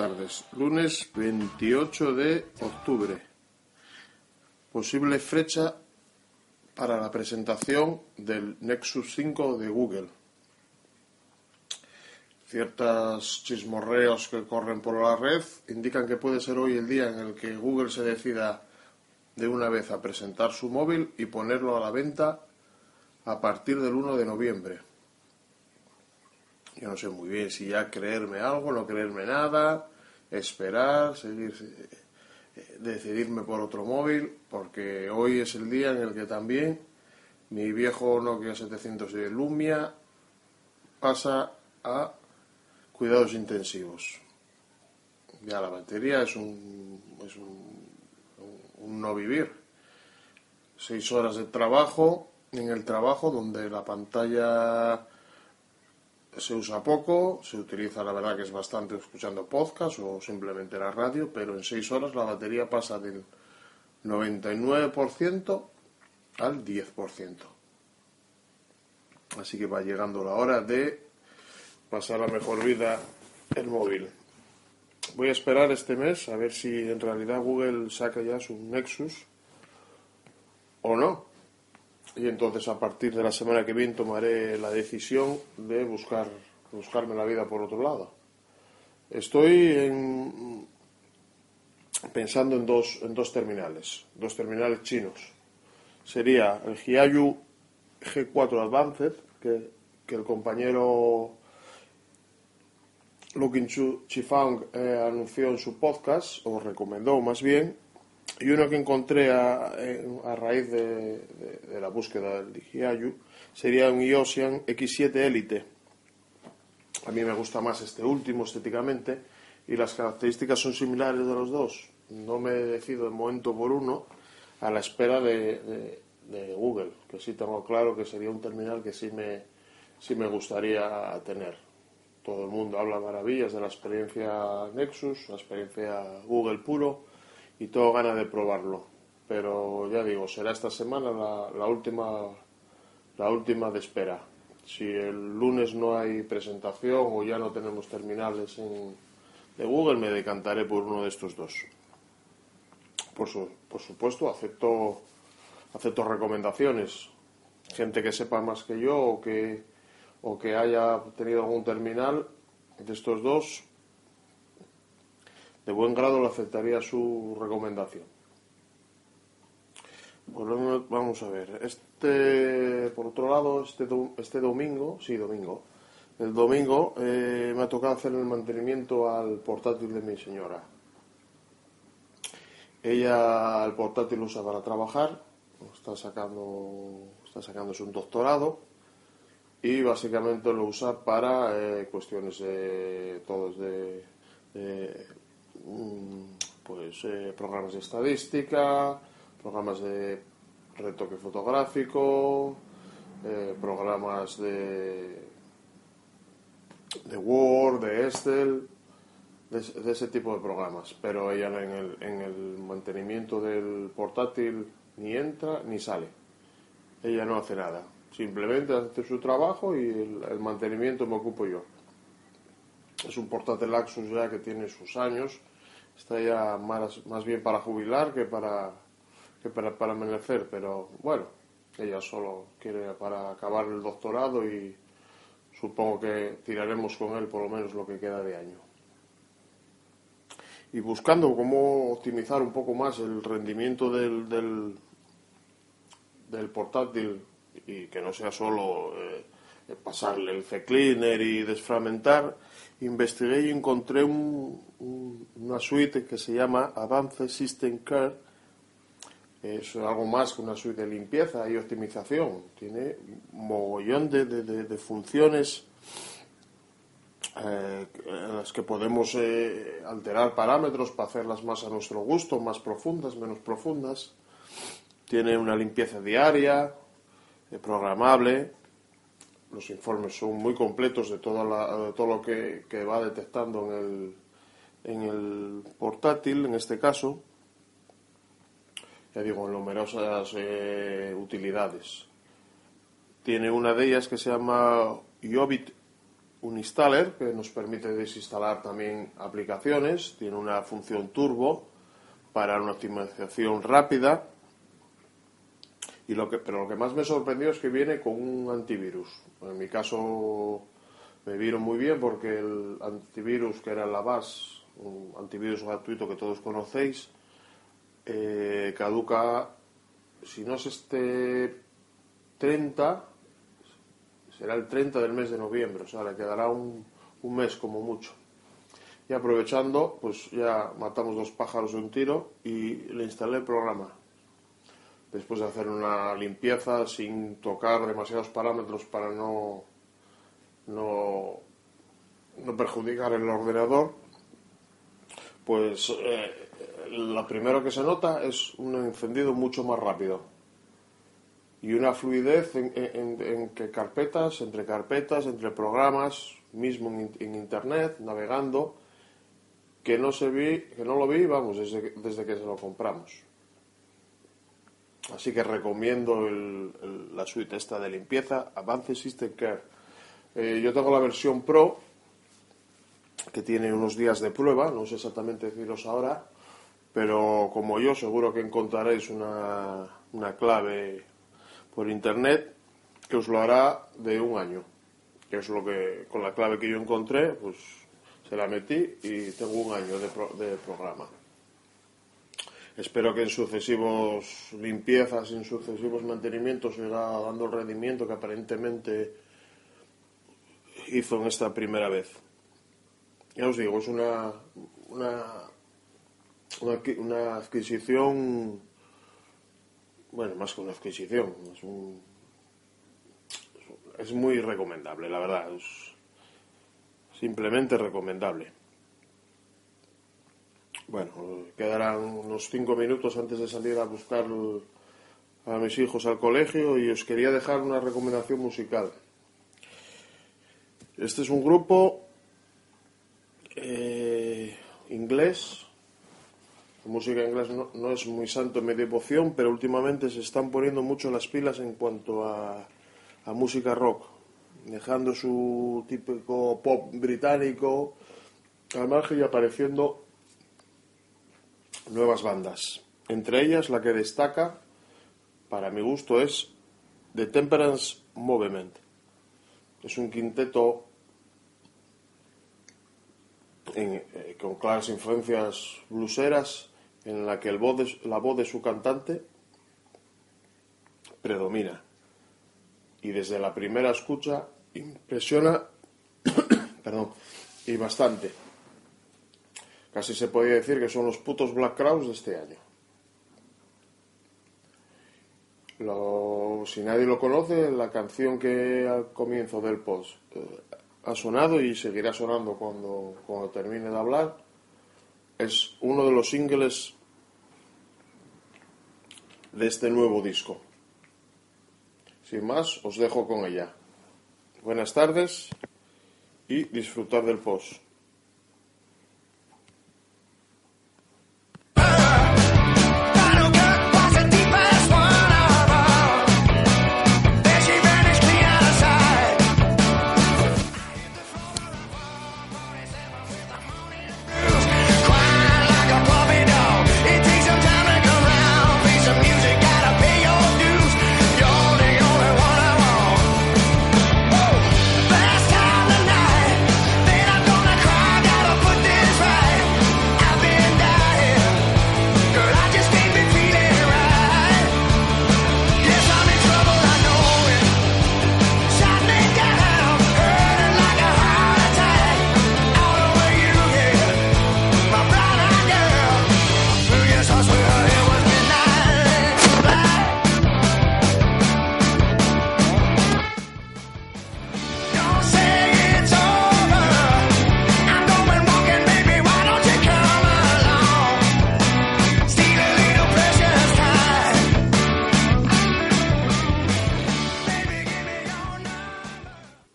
tardes. Lunes 28 de octubre. Posible fecha para la presentación del Nexus 5 de Google. Ciertos chismorreos que corren por la red indican que puede ser hoy el día en el que Google se decida de una vez a presentar su móvil y ponerlo a la venta a partir del 1 de noviembre. Yo no sé muy bien si ya creerme algo, no creerme nada, esperar, seguir, eh, decidirme por otro móvil, porque hoy es el día en el que también mi viejo Nokia 710 Lumia pasa a cuidados intensivos. Ya la batería es un, es un, un no vivir. Seis horas de trabajo en el trabajo donde la pantalla se usa poco, se utiliza la verdad que es bastante escuchando podcast o simplemente la radio, pero en seis horas la batería pasa del 99% al 10%. Así que va llegando la hora de pasar la mejor vida el móvil. Voy a esperar este mes a ver si en realidad Google saca ya su Nexus o no y entonces a partir de la semana que viene tomaré la decisión de buscar buscarme la vida por otro lado. Estoy pensando en dos, en dos terminales, dos terminales chinos. Sería el Hiayu G4 Advanced, que, que el compañero Looking Chifang eh, anunció en su podcast, o recomendó más bien, y uno que encontré a, raíz de, la búsqueda del Digiayu sería un Iosian X7 Elite. A mí me gusta más este último estéticamente y las características son similares de los dos. No me decido de momento por uno a la espera de, Google, que sí tengo claro que sería un terminal que sí me, sí me gustaría tener. Todo el mundo habla maravillas de la experiencia Nexus, la experiencia Google puro y tengo ganas de probarlo. Pero ya digo, será esta semana la, última la última de espera. Si el lunes no hay presentación o ya no tenemos terminales en, de Google, me decantaré por uno de estos dos. Por, por supuesto, acepto, acepto recomendaciones. Gente que sepa más que yo o que, o que haya tenido algún terminal de estos dos, de buen grado le aceptaría su recomendación. vamos a ver. Este, por otro lado, este, este domingo, sí, domingo, el domingo eh, me ha tocado hacer el mantenimiento al portátil de mi señora. Ella el portátil lo usa para trabajar, está sacando, está sacándose un doctorado y básicamente lo usa para eh, cuestiones de, todos de Mm, pues eh, programas de estadística, programas de retoque fotográfico, eh, programas de, de Word, de Excel, de, ese tipo de programas. Pero ella en el, en el mantenimiento del portátil ni entra ni sale. Ella no hace nada. Simplemente hace su trabajo y el, el mantenimiento me ocupo yo. Es un portátil Axus ya que tiene sus años está ya más, más bien para jubilar que para, que para, para pero bueno, ella solo quiere para acabar el doctorado y supongo que tiraremos con él por lo menos lo que queda de año. Y buscando cómo optimizar un poco más el rendimiento del, del, del portátil y que no sea solo eh, pasarle el C-Cleaner y desfragmentar, investigué y encontré una suite que se llama Advanced System Care. Es algo más que una suite de limpieza y optimización. Tiene un mogollón de, funciones eh, en las que podemos eh, alterar parámetros para hacerlas más a nuestro gusto, más profundas, menos profundas. Tiene una limpieza diaria, eh, programable, los informes son muy completos de, toda todo lo que, va detectando en el, portátil, en este caso, ya digo, en numerosas eh, utilidades. Tiene una de ellas que se llama Yobit un installer que nos permite desinstalar también aplicaciones, tiene una función turbo para una optimización rápida. Y lo que, pero lo que más me sorprendió es que viene con un antivirus. En mi caso me vino muy bien porque el antivirus que era la BAS, un antivirus gratuito que todos conocéis, eh, caduca, si no es este 30, será el 30 del mes de noviembre, o sea, le quedará un, un mes como mucho. Y aprovechando, pues ya matamos dos pájaros de un tiro y le instalé el programa. Después de hacer una limpieza sin tocar demasiados parámetros para no, no, no perjudicar el ordenador, pues eh, lo primero que se nota es un encendido mucho más rápido y una fluidez en, en, que carpetas, entre carpetas, entre programas, mismo en, internet, navegando, que no se vi, que no lo vi, vamos, desde, desde que se lo compramos. Así que recomiendo la suite esta de limpieza, Advanced System Care. Eh, yo tengo la versión Pro, que tiene unos días de prueba, no sé exactamente deciros ahora, pero como yo seguro que encontraréis una, una clave por internet que os lo hará de un año, que es lo que con la clave que yo encontré, pues se la metí y tengo un año de, programa. Espero que en sucesivos limpiezas, en sucesivos mantenimientos, irá dando el rendimiento que aparentemente hizo en esta primera vez. Ya os digo, es una, una, una adquisición bueno, más que una adquisición, es, un, es muy recomendable, la verdad, simplemente recomendable. Bueno, quedarán unos cinco minutos antes de salir a buscar a mis hijos al colegio y os quería dejar una recomendación musical. Este es un grupo eh, inglés la música inglés no, no, es muy santo en mi devoción, pero últimamente se están poniendo mucho las pilas en cuanto a, a música rock, dejando su típico pop británico al margen y apareciendo nuevas bandas. Entre ellas, la que destaca, para mi gusto, es The Temperance Movement. Es un quinteto eh, con claras influencias bluseras en la que la voz de su cantante predomina y desde la primera escucha impresiona perdón, y bastante. Casi se podría decir que son los putos Black Crowes de este año. si nadie lo conoce, la canción que al comienzo del post eh, ha sonado y seguirá sonando cuando, cuando termine de hablar es uno de los singles de este nuevo disco. Sin más, os dejo con ella. Buenas tardes y disfrutar del post.